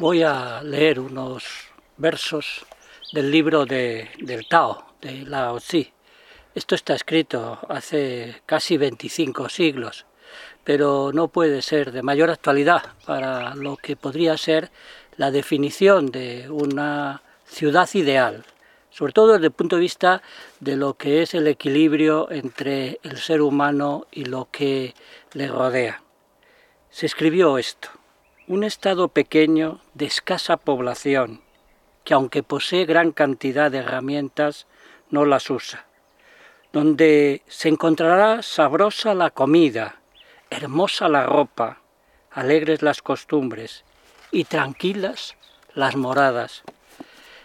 voy a leer unos versos del libro de, del Tao, de Lao Tzu. Esto está escrito hace casi 25 siglos, pero no puede ser de mayor actualidad para lo que podría ser la definición de una ciudad ideal, sobre todo desde el punto de vista de lo que es el equilibrio entre el ser humano y lo que le rodea. Se escribió esto un estado pequeño de escasa población, que aunque posee gran cantidad de herramientas, no las usa, donde se encontrará sabrosa la comida, hermosa la ropa, alegres las costumbres y tranquilas las moradas.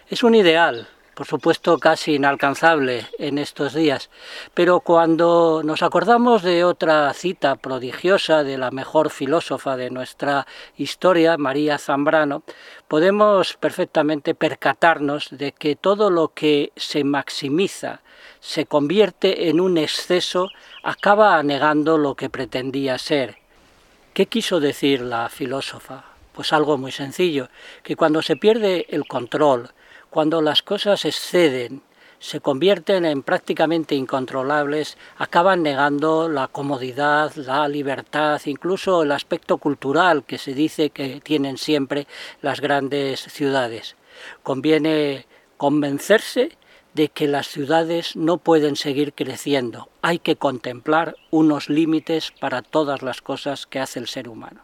Es un ideal por supuesto casi inalcanzable en estos días, pero cuando nos acordamos de otra cita prodigiosa de la mejor filósofa de nuestra historia, María Zambrano, podemos perfectamente percatarnos de que todo lo que se maximiza, se convierte en un exceso, acaba anegando lo que pretendía ser. ¿Qué quiso decir la filósofa? Pues algo muy sencillo, que cuando se pierde el control, cuando las cosas exceden, se convierten en prácticamente incontrolables, acaban negando la comodidad, la libertad, incluso el aspecto cultural que se dice que tienen siempre las grandes ciudades. Conviene convencerse de que las ciudades no pueden seguir creciendo. Hay que contemplar unos límites para todas las cosas que hace el ser humano.